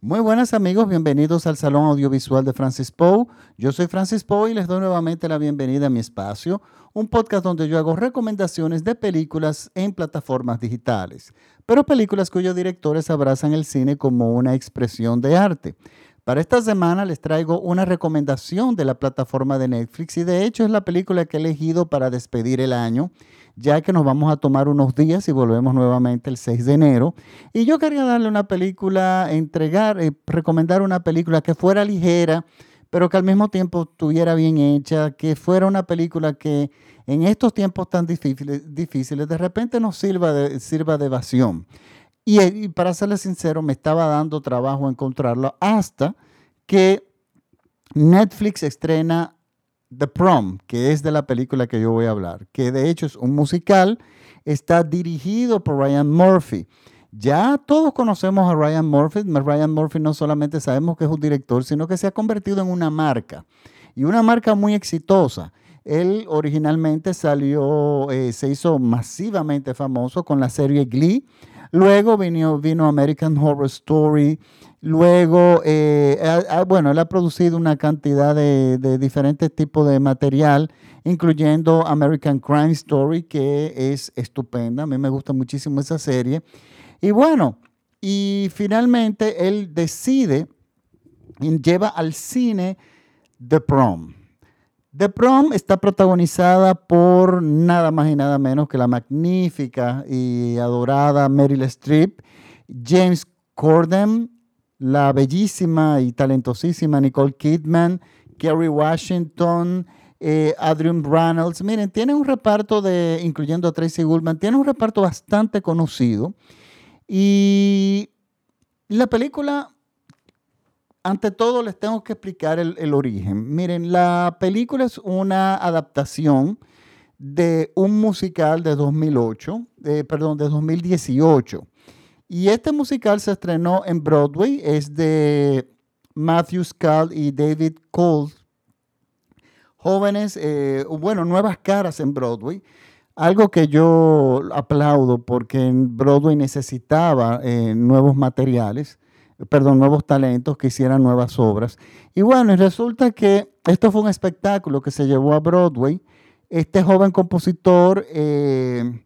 Muy buenas amigos, bienvenidos al Salón Audiovisual de Francis Poe. Yo soy Francis Poe y les doy nuevamente la bienvenida a mi espacio, un podcast donde yo hago recomendaciones de películas en plataformas digitales, pero películas cuyos directores abrazan el cine como una expresión de arte. Para esta semana les traigo una recomendación de la plataforma de Netflix y de hecho es la película que he elegido para despedir el año ya que nos vamos a tomar unos días y volvemos nuevamente el 6 de enero. Y yo quería darle una película, entregar, eh, recomendar una película que fuera ligera, pero que al mismo tiempo estuviera bien hecha, que fuera una película que en estos tiempos tan difíciles, difíciles de repente nos sirva de, sirva de evasión. Y, y para serle sincero, me estaba dando trabajo encontrarlo hasta que Netflix estrena The Prom, que es de la película que yo voy a hablar, que de hecho es un musical, está dirigido por Ryan Murphy. Ya todos conocemos a Ryan Murphy. Ryan Murphy no solamente sabemos que es un director, sino que se ha convertido en una marca y una marca muy exitosa. Él originalmente salió, eh, se hizo masivamente famoso con la serie Glee. Luego vino, American Horror Story, Luego, eh, bueno, él ha producido una cantidad de, diferentes tipos de material, incluyendo American Crime Story, que es estupenda. A mí me gusta muchísimo esa serie. Y bueno, y finalmente él decide, lleva al cine The Prom. The Prom está protagonizada por nada más y nada menos que la magnífica y adorada Meryl Streep, James Corden, la bellísima y talentosísima Nicole Kidman, Kerry Washington, eh, Adrian Reynolds. Miren, tiene un reparto de, incluyendo a Tracy Goldman, tiene un reparto bastante conocido. Y la película, ante todo, les tengo que explicar el, origen. Miren, la película es una adaptación de un musical de 2008, eh, perdón, de 2018. Y este musical se estrenó en Broadway, es de Matthew Scull y David Cole. Jóvenes, eh, bueno, nuevas caras en Broadway. Algo que yo aplaudo porque en Broadway necesitaba eh, nuevos materiales, perdón, nuevos talentos que hicieran nuevas obras. Y bueno, resulta que esto fue un espectáculo que se llevó a Broadway. Este joven compositor eh,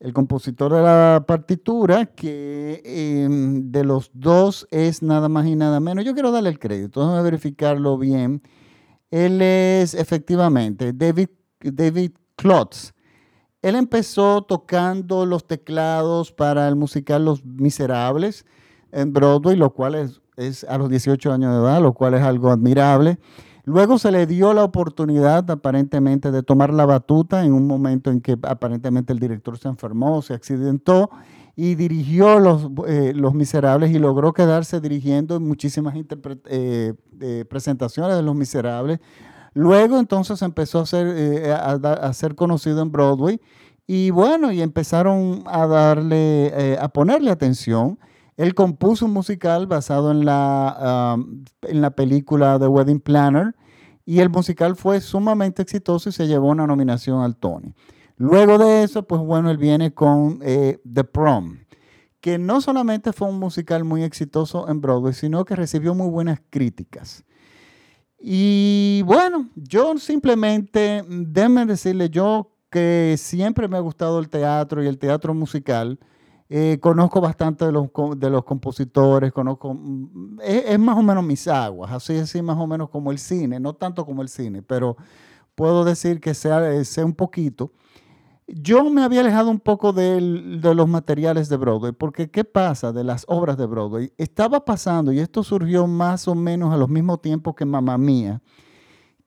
el compositor de la partitura, que em, de los dos es nada más y nada menos. Yo quiero darle el crédito, déjame verificarlo bien. Él es efectivamente David, David Klotz. Él empezó tocando los teclados para el musical Los Miserables en Broadway, lo cual es, es a los 18 años de edad, lo cual es algo admirable. Luego se le dio la oportunidad aparentemente de tomar la batuta en un momento en que aparentemente el director se enfermó, se accidentó y dirigió Los, eh, los Miserables y logró quedarse dirigiendo muchísimas eh, presentaciones de Los Miserables. Luego entonces empezó a ser, eh, a, ser conocido en Broadway y bueno, y empezaron a darle, a ponerle atención. Él compuso un musical basado en la, en la película The Wedding Planner y el musical fue sumamente exitoso y se llevó una nominación al Tony. Luego de eso, pues bueno, él viene con eh, The Prom, que no solamente fue un musical muy exitoso en Broadway, sino que recibió muy buenas críticas. Y bueno, yo simplemente, déjenme decirle, yo que siempre me ha gustado el teatro y el teatro musical, eh, conozco bastante de los, de los compositores, conozco, mm, es, más o menos mis aguas, así así más o menos como el cine, no tanto como el cine, pero puedo decir que sea, eh, sea un poquito. Yo me había alejado un poco de, de los materiales de Broadway, porque ¿qué pasa de las obras de Broadway? Estaba pasando, y esto surgió más o menos a los mismos tiempos que Mamá Mía,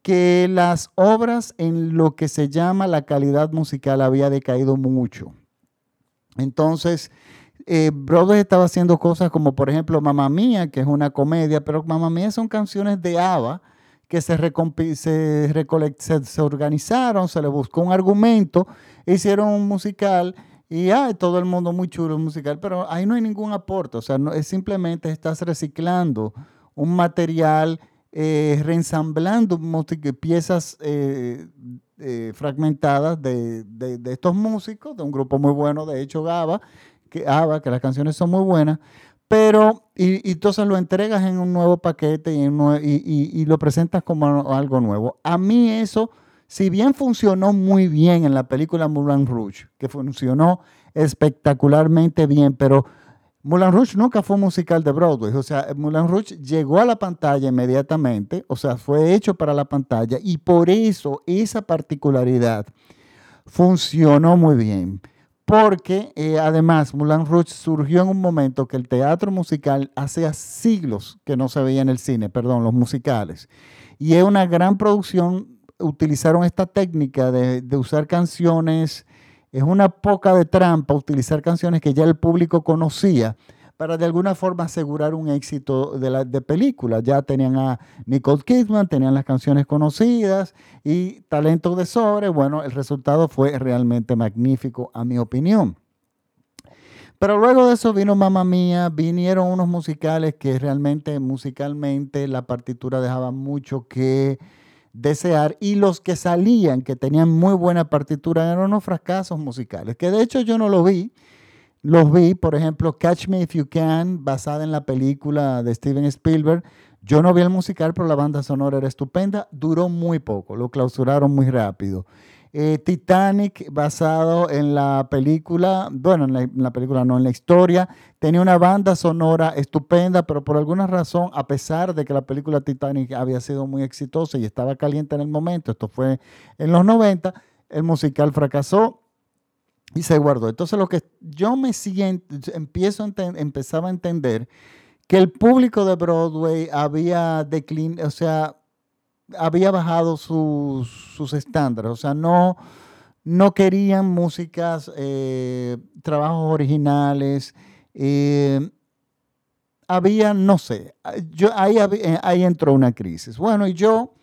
que las obras en lo que se llama la calidad musical había decaído mucho. Entonces, eh, Broadway estaba haciendo cosas como, por ejemplo, Mamma Mía, que es una comedia, pero Mamma Mía son canciones de ABBA que se, se, se, organizaron, se le buscó un argumento, hicieron un musical y ay, todo el mundo muy chulo musical, pero ahí no hay ningún aporte, o sea, es simplemente estás reciclando un material, eh, reensamblando piezas eh, eh, fragmentadas de, estos músicos, de un grupo muy bueno, de hecho, Gaba, que, que las canciones son muy buenas, pero, y, entonces lo entregas en un nuevo paquete y, y, lo presentas como algo nuevo. A mí eso, si bien funcionó muy bien en la película Moulin Rouge, que funcionó espectacularmente bien, pero Moulin Rouge nunca fue un musical de Broadway. O sea, Moulin Rouge llegó a la pantalla inmediatamente, o sea, fue hecho para la pantalla y por eso esa particularidad funcionó muy bien porque eh, además Moulin Rouge surgió en un momento que el teatro musical hacía siglos que no se veía en el cine, perdón, los musicales. Y es una gran producción, utilizaron esta técnica de, usar canciones, es una poca de trampa utilizar canciones que ya el público conocía para de alguna forma asegurar un éxito de, la, de película. Ya tenían a Nicole Kidman, tenían las canciones conocidas y talento de sobre. Bueno, el resultado fue realmente magnífico, a mi opinión. Pero luego de eso vino Mamma Mía, vinieron unos musicales que realmente musicalmente la partitura dejaba mucho que desear y los que salían, que tenían muy buena partitura, eran unos fracasos musicales, que de hecho yo no lo vi, los vi, por ejemplo, Catch Me If You Can, basada en la película de Steven Spielberg. Yo no vi el musical, pero la banda sonora era estupenda. Duró muy poco, lo clausuraron muy rápido. Eh, Titanic, basado en la película, bueno, en la, película no, en la historia, tenía una banda sonora estupenda, pero por alguna razón, a pesar de que la película Titanic había sido muy exitosa y estaba caliente en el momento, esto fue en los 90, el musical fracasó y se guardó. Entonces lo que yo me siento, empiezo empezaba a entender que el público de Broadway había declinado, o sea, había bajado sus, estándares, o sea, no, no querían músicas, eh, trabajos originales. Eh, había, no sé, yo, ahí, eh, ahí entró una crisis. Bueno, y yo,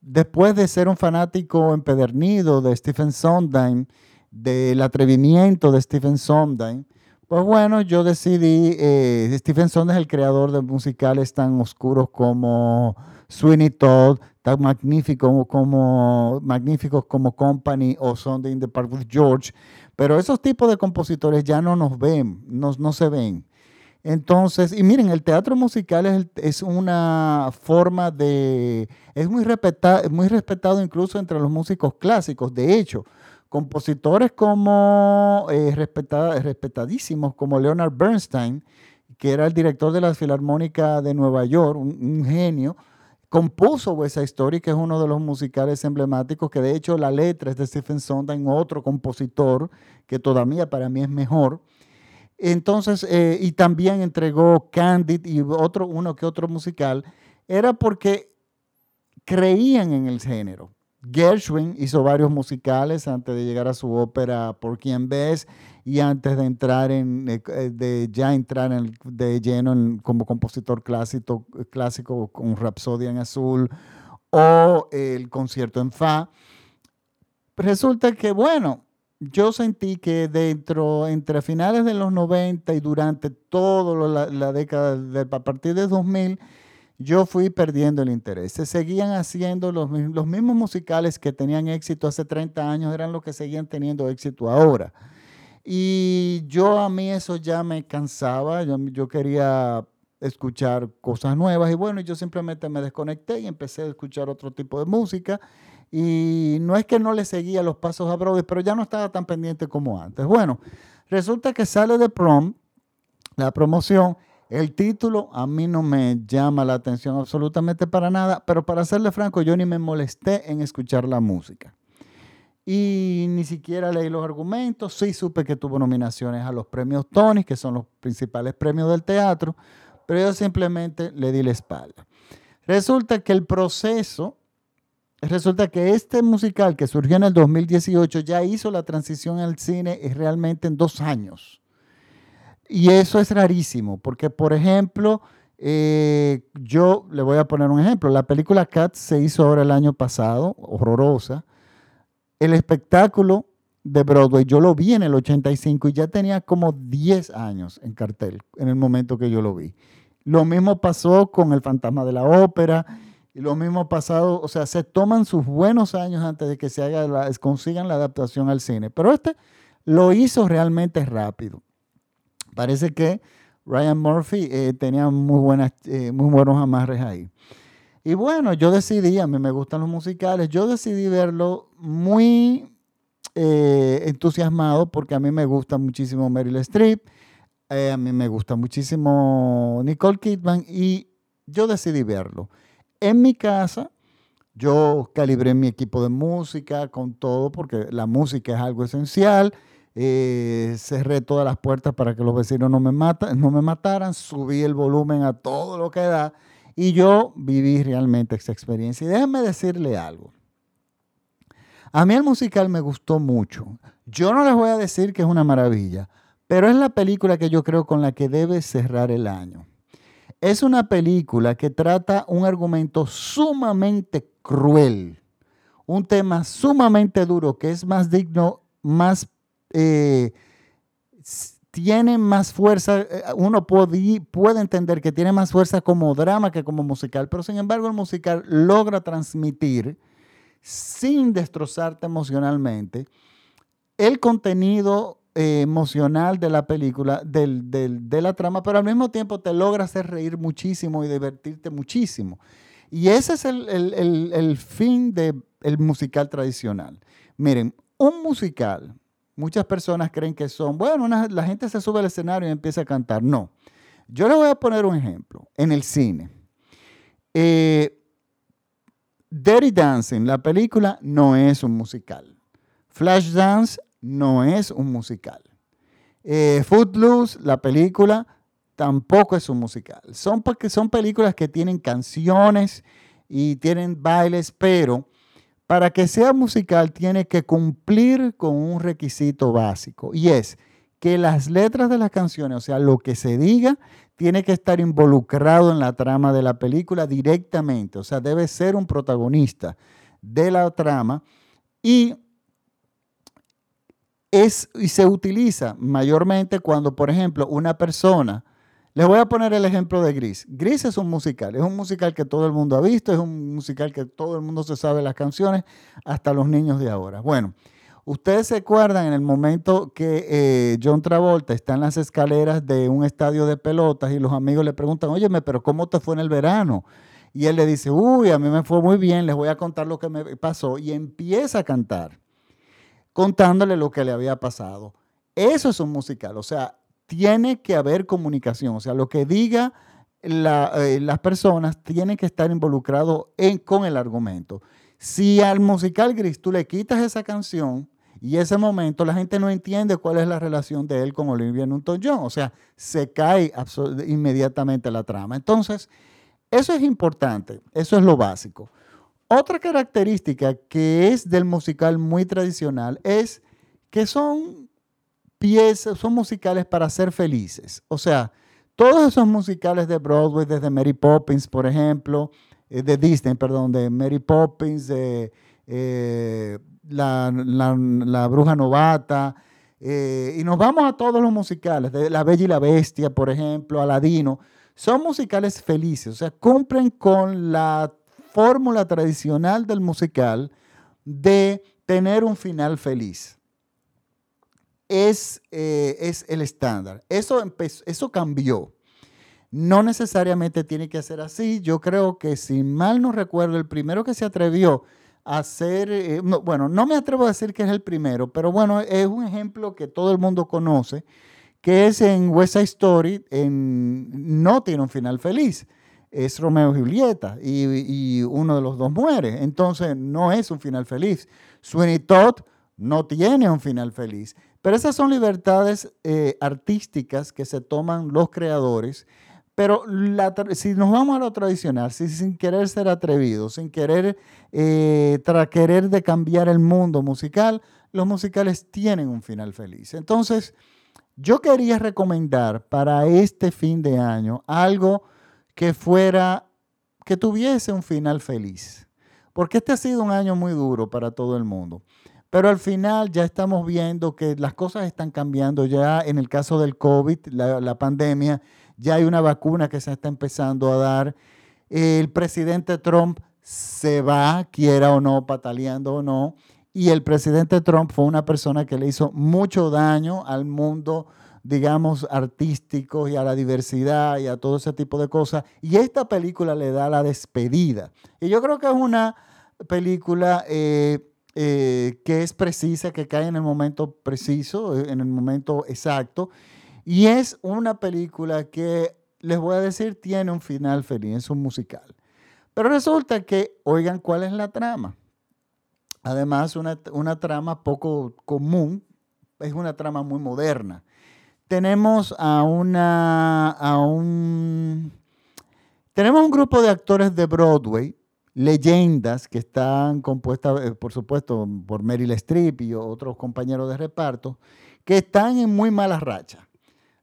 después de ser un fanático empedernido de Stephen Sondheim, del atrevimiento de Stephen Sondheim, pues bueno, yo decidí, eh, Stephen Sondheim es el creador de musicales tan oscuros como Sweeney Todd, tan magnífico como, magníficos como Company o Sunday in the Park with George, pero esos tipos de compositores ya no nos ven, no, no se ven. Entonces, y miren, el teatro musical es, es una forma de, es muy, respetado, muy respetado incluso entre los músicos clásicos. De hecho, compositores como eh, respetadísimos como Leonard Bernstein, que era el director de la Filarmónica de Nueva York, un, genio, compuso esa historia, que es uno de los musicales emblemáticos, que de hecho la letra es de Stephen Sondheim, otro compositor, que todavía para mí es mejor. Entonces, eh, y también entregó Candid y otro, uno que otro musical, era porque creían en el género. Gershwin hizo varios musicales antes de llegar a su ópera Por quien ves y antes de entrar en, eh, eh, de ya entrar en, de lleno como compositor clásico, clásico con Rapsodia en Azul o el concierto en Fa. Resulta que, bueno, yo sentí que dentro, entre finales de los 90 y durante toda la, década, a partir de 2000, yo fui perdiendo el interés. Se seguían haciendo los, los, mismos musicales que tenían éxito hace 30 años, eran los que seguían teniendo éxito ahora. Y yo a mí eso ya me cansaba, yo, yo quería escuchar cosas nuevas y bueno, yo simplemente me desconecté y empecé a escuchar otro tipo de música. Y no es que no le seguía los pasos a Brody, pero ya no estaba tan pendiente como antes. Bueno, resulta que sale de prom, la promoción, el título a mí no me llama la atención absolutamente para nada, pero para serle franco, yo ni me molesté en escuchar la música. Y ni siquiera leí los argumentos. Sí supe que tuvo nominaciones a los premios Tony, que son los principales premios del teatro, pero yo simplemente le di la espalda. Resulta que el proceso, resulta que este musical que surgió en el 2018 ya hizo la transición al cine realmente en dos años. Y eso es rarísimo, porque por ejemplo, eh, yo le voy a poner un ejemplo. La película Cats se hizo ahora el año pasado, horrorosa. El espectáculo de Broadway, yo lo vi en el 85 y ya tenía como 10 años en cartel en el momento que yo lo vi. Lo mismo pasó con El Fantasma de la Ópera y lo mismo pasado, o sea, se toman sus buenos años antes de que se haga consigan la adaptación al cine. Pero este lo hizo realmente rápido. Parece que Ryan Murphy eh, tenía muy, buenas, eh, muy buenos amarres ahí. Y bueno, yo decidí, a mí me gustan los musicales, yo decidí verlo muy eh, entusiasmado porque a mí me gusta muchísimo Meryl Streep, a mí me gusta muchísimo Nicole Kidman y yo decidí verlo. En mi casa, yo calibré mi equipo de música con todo porque la música es algo esencial. Eh, cerré todas las puertas para que los vecinos no me, no me mataran, subí el volumen a todo lo que da y yo viví realmente esa experiencia. Y déjenme decirle algo. A mí el musical me gustó mucho. Yo no les voy a decir que es una maravilla, pero es la película que yo creo con la que debe cerrar el año. Es una película que trata un argumento sumamente cruel, un tema sumamente duro que es más digno, más eh, tiene más fuerza, eh, uno puede, entender que tiene más fuerza como drama que como musical, pero sin embargo el musical logra transmitir sin destrozarte emocionalmente el contenido eh, emocional de la película, de la trama, pero al mismo tiempo te logra hacer reír muchísimo y divertirte muchísimo. Y ese es el, fin del musical tradicional. Miren, un musical Muchas personas creen que son, bueno, la gente se sube al escenario y empieza a cantar. No. Yo le voy a poner un ejemplo. En el cine. Eh, Dirty Dancing, la película, no es un musical. Flashdance no es un musical. Eh, Footloose, la película, tampoco es un musical. Son, porque son películas que tienen canciones y tienen bailes, pero para que sea musical tiene que cumplir con un requisito básico y es que las letras de las canciones, o sea, lo que se diga, tiene que estar involucrado en la trama de la película directamente, o sea, debe ser un protagonista de la trama y es y se utiliza mayormente cuando, por ejemplo, una persona les voy a poner el ejemplo de Gris. Gris es un musical, es un musical que todo el mundo ha visto, es un musical que todo el mundo se sabe las canciones, hasta los niños de ahora. Bueno, ustedes se acuerdan en el momento que eh, John Travolta está en las escaleras de un estadio de pelotas y los amigos le preguntan, óyeme, pero ¿cómo te fue en el verano? Y él le dice, uy, a mí me fue muy bien, les voy a contar lo que me pasó. Y empieza a cantar, contándole lo que le había pasado. Eso es un musical, o sea, tiene que haber comunicación, o sea, lo que diga eh, las personas tiene que estar involucrado con el argumento. Si al musical Gris tú le quitas esa canción y ese momento, la gente no entiende cuál es la relación de él con Olivia Newton-John, o sea, se cae inmediatamente la trama. Entonces, eso es importante, eso es lo básico. Otra característica que es del musical muy tradicional es que son piezas, son musicales para ser felices. O sea, todos esos musicales de Broadway, desde Mary Poppins, por ejemplo, eh, de Disney, perdón, de Mary Poppins, de eh, la, Bruja Novata, eh, y nos vamos a todos los musicales, de La Bella y la Bestia, por ejemplo, Aladino, son musicales felices, o sea, cumplen con la fórmula tradicional del musical de tener un final feliz es, eh, es el estándar. Eso, eso cambió. No necesariamente tiene que ser así. Yo creo que, si mal no recuerdo, el primero que se atrevió a hacer, eh, bueno, no me atrevo a decir que es el primero, pero bueno, es un ejemplo que todo el mundo conoce, que es en West Side Story, en, no tiene un final feliz. Es Romeo y Julieta y, y, uno de los dos muere. Entonces, no es un final feliz. Sweeney Todd no tiene un final feliz. Pero esas son libertades eh, artísticas que se toman los creadores. Pero si nos vamos a lo tradicional, si, sin querer ser atrevidos, sin querer, eh, de cambiar el mundo musical, los musicales tienen un final feliz. Entonces, yo quería recomendar para este fin de año algo que fuera, que tuviese un final feliz. Porque este ha sido un año muy duro para todo el mundo. Pero al final ya estamos viendo que las cosas están cambiando. Ya en el caso del COVID, la, pandemia, ya hay una vacuna que se está empezando a dar. El presidente Trump se va, quiera o no, pataleando o no. Y el presidente Trump fue una persona que le hizo mucho daño al mundo digamos, artísticos y a la diversidad y a todo ese tipo de cosas. Y esta película le da la despedida. Y yo creo que es una película eh, eh, que es precisa, que cae en el momento preciso, en el momento exacto. Y es una película que, les voy a decir, tiene un final feliz, es un musical. Pero resulta que, oigan, ¿cuál es la trama? Además, una, una trama poco común, es una trama muy moderna. Tenemos a una, a un, tenemos un grupo de actores de Broadway, leyendas que están compuestas, eh, por supuesto, por Meryl Streep y otros compañeros de reparto, que están en muy mala racha.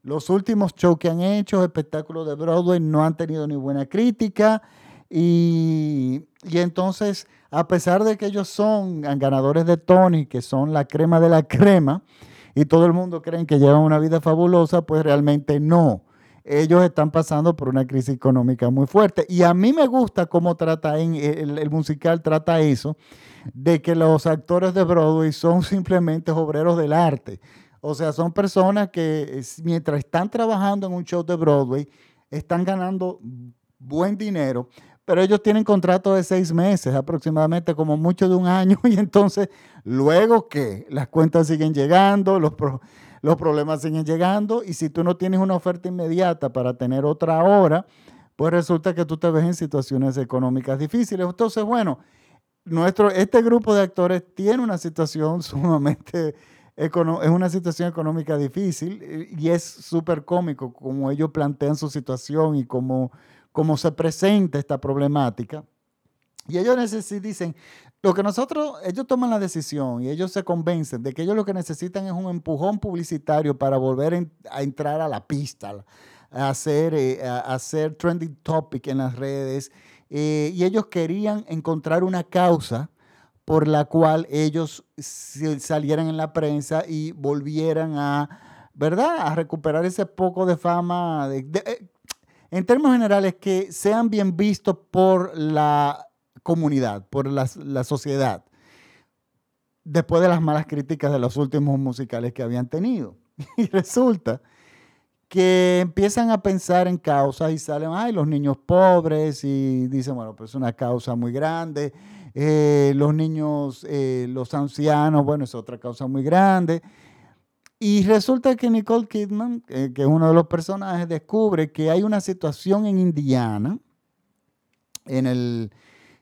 Los últimos shows que han hecho, espectáculos de Broadway, no han tenido ni buena crítica. Y, y, entonces, a pesar de que ellos son ganadores de Tony, que son la crema de la crema, y todo el mundo cree que llevan una vida fabulosa, pues realmente no. Ellos están pasando por una crisis económica muy fuerte. Y a mí me gusta cómo trata en el, el musical, trata eso, de que los actores de Broadway son simplemente obreros del arte. O sea, son personas que mientras están trabajando en un show de Broadway, están ganando buen dinero, pero ellos tienen contrato de seis meses, aproximadamente como mucho de un año, y entonces luego que las cuentas siguen llegando, los, los problemas siguen llegando, y si tú no tienes una oferta inmediata para tener otra hora, pues resulta que tú te ves en situaciones económicas difíciles. Entonces, bueno, nuestro, este grupo de actores tiene una situación sumamente es una situación económica difícil y es súper cómico como ellos plantean su situación y cómo, cómo se presenta esta problemática. Y ellos dicen, lo que nosotros, ellos toman la decisión y ellos se convencen de que ellos lo que necesitan es un empujón publicitario para volver a entrar a la pista, a hacer, eh, a hacer trending topic en las redes. Eh, y ellos querían encontrar una causa por la cual ellos salieran en la prensa y volvieran a, ¿verdad?, a recuperar ese poco de fama. Eh, en términos generales, que sean bien vistos por la comunidad, por la, la sociedad, después de las malas críticas de los últimos musicales que habían tenido. Y resulta que empiezan a pensar en causas y salen, ay, los niños pobres, y dicen, bueno, pues es una causa muy grande eh, los niños, eh, los ancianos, bueno, es otra causa muy grande. Y resulta que Nicole Kidman, eh, que es uno de los personajes, descubre que hay una situación en Indiana, en el,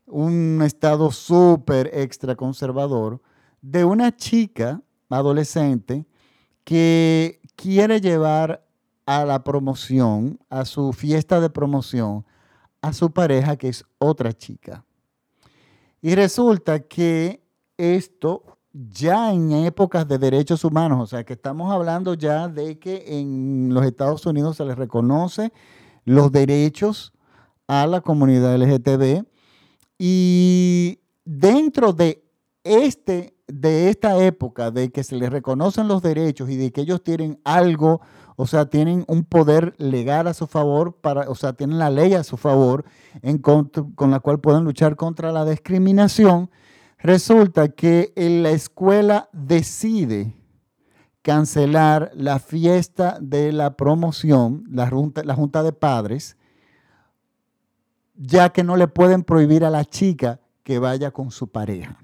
un estado súper extra conservador, de una chica adolescente que quiere llevar a la promoción, a su fiesta de promoción, a su pareja, que es otra chica. Y resulta que esto ya en épocas de derechos humanos, o sea que estamos hablando ya de que en los Estados Unidos se les reconoce los derechos a la comunidad LGTB y dentro de este de esta época de que se les reconocen los derechos y de que ellos tienen algo, o sea, tienen un poder legal a su favor, para, o sea, tienen la ley a su favor en con la cual pueden luchar contra la discriminación, resulta que la escuela decide cancelar la fiesta de la promoción, la junta, la junta de padres, ya que no le pueden prohibir a la chica que vaya con su pareja.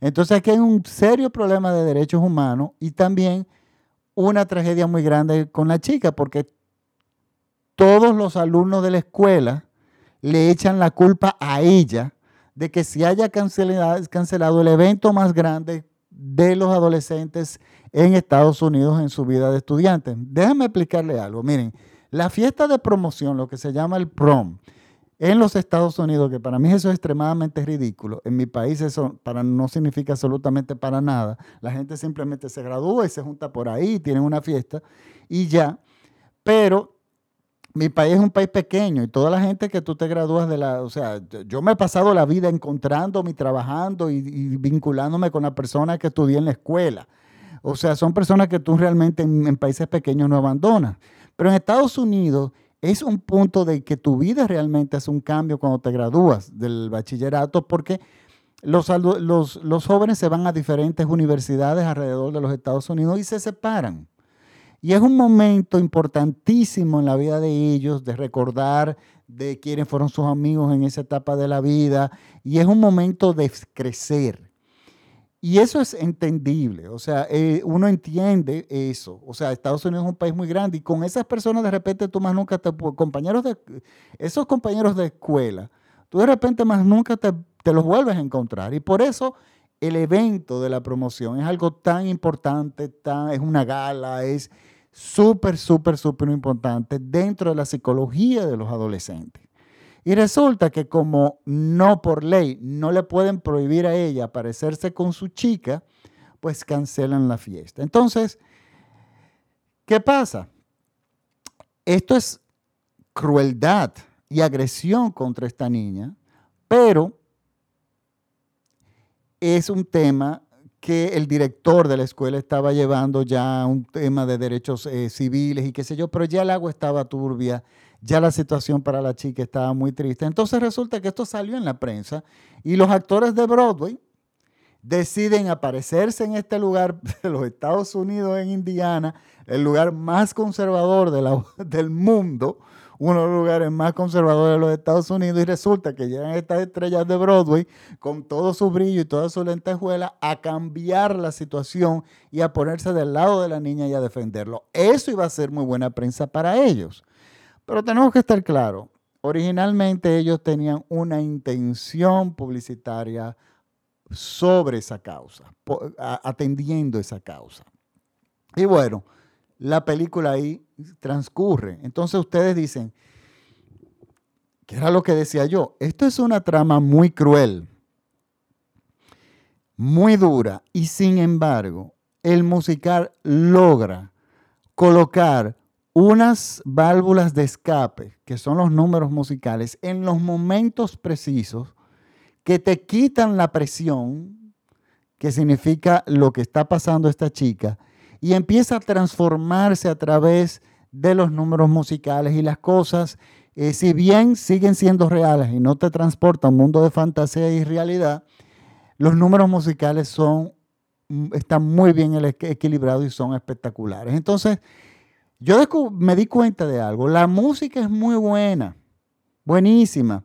Entonces aquí hay un serio problema de derechos humanos y también una tragedia muy grande con la chica, porque todos los alumnos de la escuela le echan la culpa a ella de que se haya cancelado, el evento más grande de los adolescentes en Estados Unidos en su vida de estudiantes. Déjame explicarle algo. Miren, la fiesta de promoción, lo que se llama el prom, en los Estados Unidos, que para mí eso es extremadamente ridículo, en mi país eso para, no significa absolutamente para nada, la gente simplemente se gradúa y se junta por ahí, tienen una fiesta y ya, pero mi país es un país pequeño y toda la gente que tú te gradúas de la, o sea, yo me he pasado la vida encontrándome, trabajando y, vinculándome con la persona que estudié en la escuela. O sea, son personas que tú realmente en, en países pequeños no abandonas. Pero en Estados Unidos es un punto de que tu vida realmente hace un cambio cuando te gradúas del bachillerato, porque los, los, jóvenes se van a diferentes universidades alrededor de los Estados Unidos y se separan. Y es un momento importantísimo en la vida de ellos, de recordar de quiénes fueron sus amigos en esa etapa de la vida. Y es un momento de crecer. Y eso es entendible, o sea, eh, uno entiende eso. O sea, Estados Unidos es un país muy grande y con esas personas de repente tú más nunca te, compañeros de, esos compañeros de escuela, tú de repente más nunca te, te los vuelves a encontrar. Y por eso el evento de la promoción es algo tan importante, tan, es una gala, es súper, súper, súper importante dentro de la psicología de los adolescentes. Y resulta que como no por ley no le pueden prohibir a ella aparecerse con su chica, pues cancelan la fiesta. Entonces, ¿qué pasa? Esto es crueldad y agresión contra esta niña, pero es un tema que el director de la escuela estaba llevando ya un tema de derechos eh, civiles y qué sé yo, pero ya el agua estaba turbia, ya la situación para la chica estaba muy triste. Entonces resulta que esto salió en la prensa y los actores de Broadway deciden aparecerse en este lugar de los Estados Unidos, en Indiana, el lugar más conservador del mundo, uno de los lugares más conservadores de los Estados Unidos y resulta que llegan estas estrellas de Broadway con todo su brillo y toda su lentejuela a cambiar la situación y a ponerse del lado de la niña y a defenderlo. Eso iba a ser muy buena prensa para ellos. Pero tenemos que estar claros, originalmente ellos tenían una intención publicitaria sobre esa causa, atendiendo esa causa. Y bueno, la película ahí transcurre. Entonces ustedes dicen, ¿qué era lo que decía yo? Esto es una trama muy cruel, muy dura, y sin embargo, el musical logra colocar unas válvulas de escape, que son los números musicales, en los momentos precisos que te quitan la presión, que significa lo que está pasando esta chica, y empieza a transformarse a través de los números musicales y las cosas, eh, si bien siguen siendo reales y no te transporta un mundo de fantasía y realidad, los números musicales son, mm, están muy bien equilibrados y son espectaculares. Entonces, yo me di cuenta de algo, la música es muy buena, buenísima.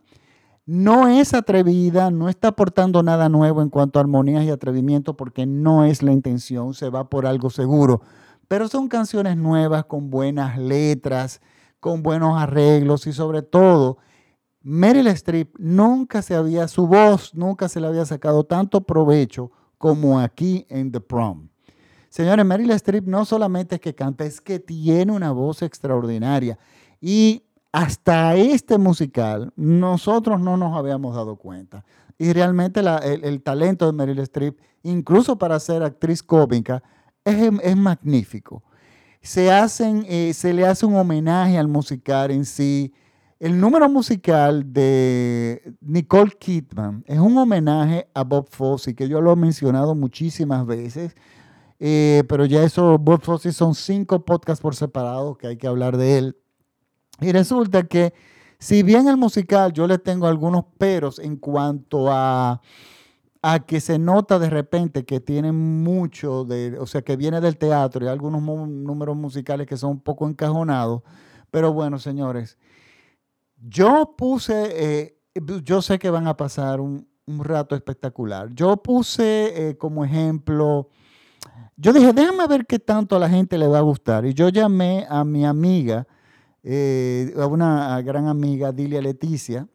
No es atrevida, no está aportando nada nuevo en cuanto a armonías y atrevimiento porque no es la intención, se va por algo seguro. Pero son canciones nuevas con buenas letras, con buenos arreglos y sobre todo, Meryl Streep nunca se había, su voz nunca se le había sacado tanto provecho como aquí en The Prom. Señores, Meryl Streep no solamente es que canta, es que tiene una voz extraordinaria. Y hasta este musical nosotros no nos habíamos dado cuenta. Y realmente el, talento de Meryl Streep, incluso para ser actriz cómica, es, magnífico. Se, hacen, eh, se le hace un homenaje al musical en sí. El número musical de Nicole Kidman es un homenaje a Bob Fosse, que yo lo he mencionado muchísimas veces, eh, pero ya eso, Bob Fosse son cinco podcasts por separado que hay que hablar de él. Y resulta que, si bien el musical yo le tengo algunos peros en cuanto a, a que se nota de repente que tiene mucho de, o sea, que viene del teatro y algunos números musicales que son un poco encajonados, pero bueno, señores, yo puse, eh, yo sé que van a pasar un, rato espectacular. Yo puse eh, como ejemplo, yo dije, déjame ver qué tanto a la gente le va a gustar. Y yo llamé a mi amiga, eh, a una gran amiga, Dilia Leticia,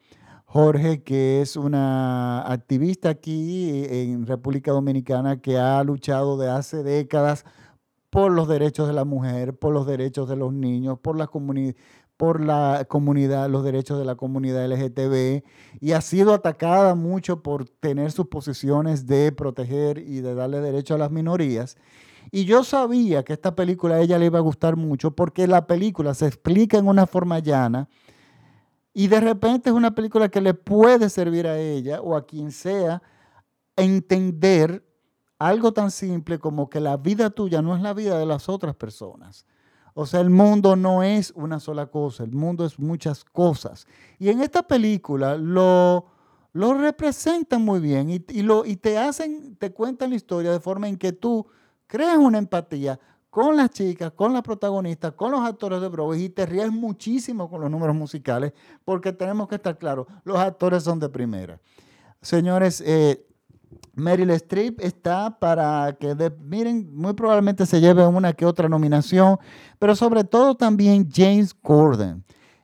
Jorge, que es una activista aquí en República Dominicana que ha luchado de hace décadas por los derechos de la mujer, por los derechos de los niños, por la, por la comunidad, los derechos de la comunidad LGTB, y ha sido atacada mucho por tener sus posiciones de proteger y de darle derecho a las minorías. Y yo sabía que esta película a ella le iba a gustar mucho porque la película se explica en una forma llana y de repente es una película que le puede servir a ella o a quien sea entender algo tan simple como que la vida tuya no es la vida de las otras personas. O sea, el mundo no es una sola cosa, el mundo es muchas cosas. Y en esta película lo, lo representan muy bien y, lo, y te hacen, te cuentan la historia de forma en que tú creas una empatía con las chicas, con las protagonistas, con los actores de Broadway y te ríes muchísimo con los números musicales porque tenemos que estar claros, los actores son de primera. Señores, eh, Meryl Streep está para que, miren, muy probablemente se lleve una que otra nominación, pero sobre todo también James Corden.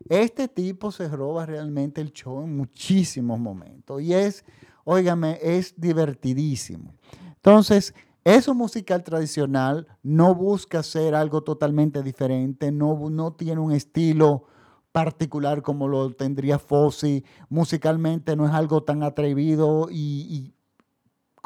Este tipo se roba realmente el show en muchísimos momentos y es, óigame, es divertidísimo. Entonces, es un musical tradicional, no busca ser algo totalmente diferente, no, no tiene un estilo particular como lo tendría Fosse. Musicalmente no es algo tan atrevido y,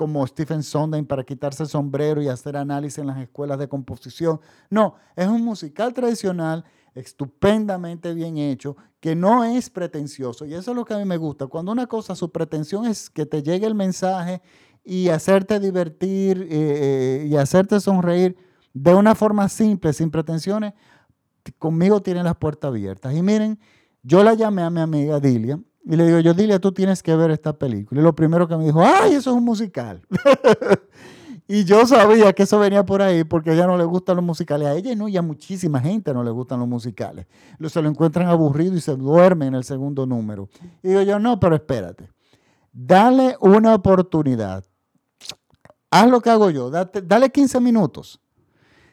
como Stephen Sondheim para quitarse el sombrero y hacer análisis en las escuelas de composición. No, es un musical tradicional estupendamente bien hecho, que no es pretencioso. Y eso es lo que a mí me gusta. Cuando una cosa, su pretensión es que te llegue el mensaje y hacerte divertir eh, eh, y hacerte sonreír de una forma simple, sin pretensiones, conmigo tiene las puertas abiertas. Y miren, yo la llamé a mi amiga Dilia y le digo, yo Dilia, tú tienes que ver esta película. Y lo primero que me dijo, ay, eso es un musical. y yo sabía que eso venía por ahí porque a ella no le gustan los musicales. A ella no, y a muchísima gente no le gustan los musicales. Se lo encuentran aburrido y se duermen en el segundo número. Y digo yo, no, pero espérate. Dale una oportunidad haz lo que hago yo, dale 15 minutos.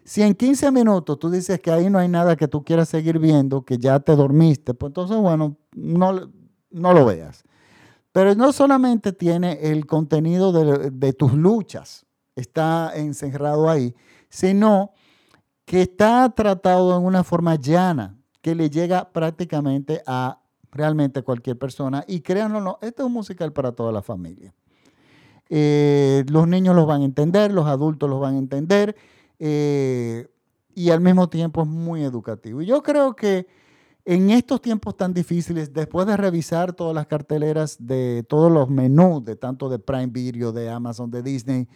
Si en 15 minutos tú dices que ahí no hay nada que tú quieras seguir viendo, que ya te dormiste, pues entonces, bueno, no, no lo veas. Pero no solamente tiene el contenido de, tus luchas, está encerrado ahí, sino que está tratado en una forma llana, que le llega prácticamente a realmente cualquier persona. Y créanlo, no, este es un musical para toda la familia. Eh, los niños los van a entender, los adultos los van a entender eh, y al mismo tiempo es muy educativo. Y yo creo que en estos tiempos tan difíciles, después de revisar todas las carteleras de todos los menús, de tanto de Prime Video, de Amazon, de Disney,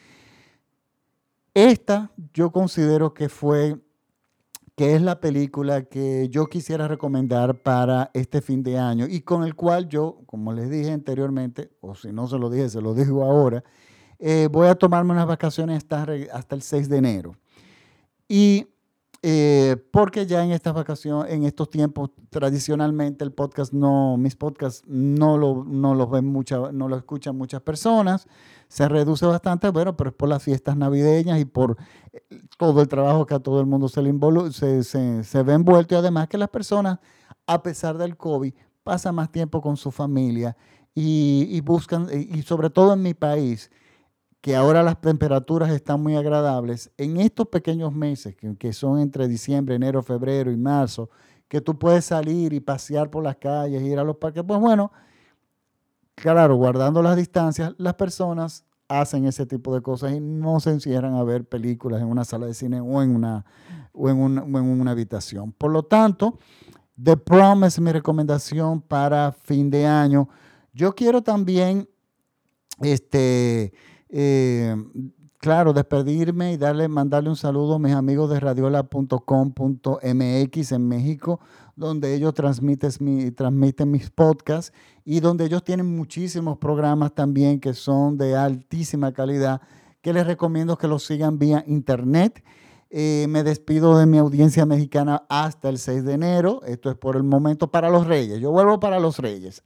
esta yo considero que fue que es la película que yo quisiera recomendar para este fin de año y con el cual yo, como les dije anteriormente, o si no se lo dije, se lo digo ahora, eh, voy a tomarme unas vacaciones hasta, hasta el 6 de enero. Y eh, porque ya en estas vacaciones, en estos tiempos, tradicionalmente el podcast no, mis podcasts no lo, no los ven mucha, no lo escuchan muchas personas, se reduce bastante, bueno, pero es por las fiestas navideñas y por eh, todo el trabajo que a todo el mundo se le se, se, se ve envuelto. Y además que las personas, a pesar del COVID, pasan más tiempo con su familia y buscan, y sobre todo en mi país, que ahora las temperaturas están muy agradables, en estos pequeños meses, que, son entre diciembre, enero, febrero y marzo, que tú puedes salir y pasear por las calles, ir a los parques, pues bueno, claro, guardando las distancias, las personas hacen ese tipo de cosas y no se encierran a ver películas en una sala de cine o en una, o en una, en una habitación. Por lo tanto, The Prom es mi recomendación para fin de año. Yo quiero también, este, eh, claro, despedirme y darle, mandarle un saludo a mis amigos de radiola.com.mx en México, donde ellos transmiten, mi, transmiten mis podcasts y donde ellos tienen muchísimos programas también que son de altísima calidad, que les recomiendo que los sigan vía internet. Eh, me despido de mi audiencia mexicana hasta el 6 de enero. Esto es por el momento para los Reyes. Yo vuelvo para los Reyes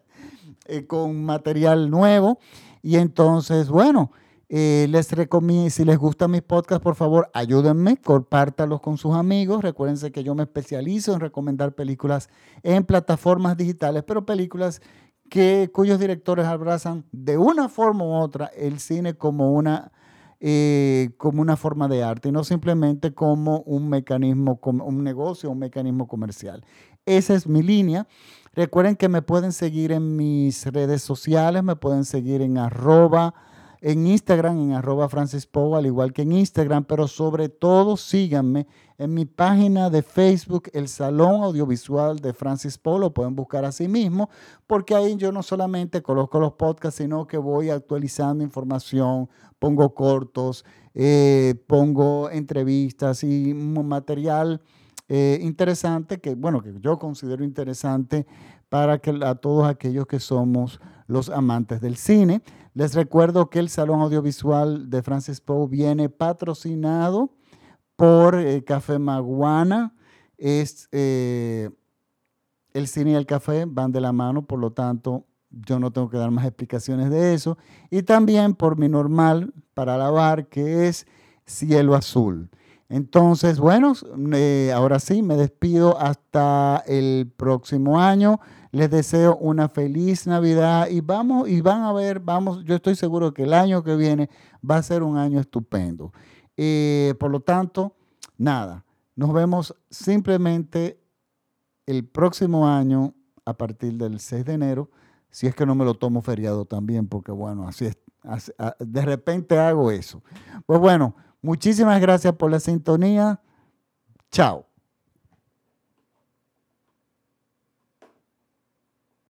eh, con material nuevo. Y entonces, bueno, eh, les recomiendo, si les gustan mis podcasts, por favor, ayúdenme, compártalos con sus amigos. Recuérdense que yo me especializo en recomendar películas en plataformas digitales, pero películas que, cuyos directores abrazan de una forma u otra el cine como una, eh, como una forma de arte y no simplemente como un mecanismo, como un negocio, un mecanismo comercial. Esa es mi línea. Recuerden que me pueden seguir en mis redes sociales, me pueden seguir en arroba, en Instagram, en arroba Francis al igual que en Instagram, pero sobre todo síganme en mi página de Facebook, el Salón Audiovisual de Francis Poe, lo pueden buscar así mismo, porque ahí yo no solamente coloco los podcasts, sino que voy actualizando información, pongo cortos, eh, pongo entrevistas y material eh, interesante, que bueno, que yo considero interesante para que, a todos aquellos que somos los amantes del cine. Les recuerdo que el Salón Audiovisual de Francis Poe viene patrocinado por eh, Café Maguana. Es eh, el cine y el café van de la mano, por lo tanto, yo no tengo que dar más explicaciones de eso. Y también por mi normal para lavar, que es cielo azul. Entonces, bueno, eh, ahora sí, me despido hasta el próximo año. Les deseo una feliz Navidad y vamos y van a ver, vamos, yo estoy seguro que el año que viene va a ser un año estupendo. Eh, por lo tanto, nada, nos vemos simplemente el próximo año a partir del 6 de enero, si es que no me lo tomo feriado también, porque bueno, así es, de repente hago eso. Pues bueno, muchísimas gracias por la sintonía. Chao.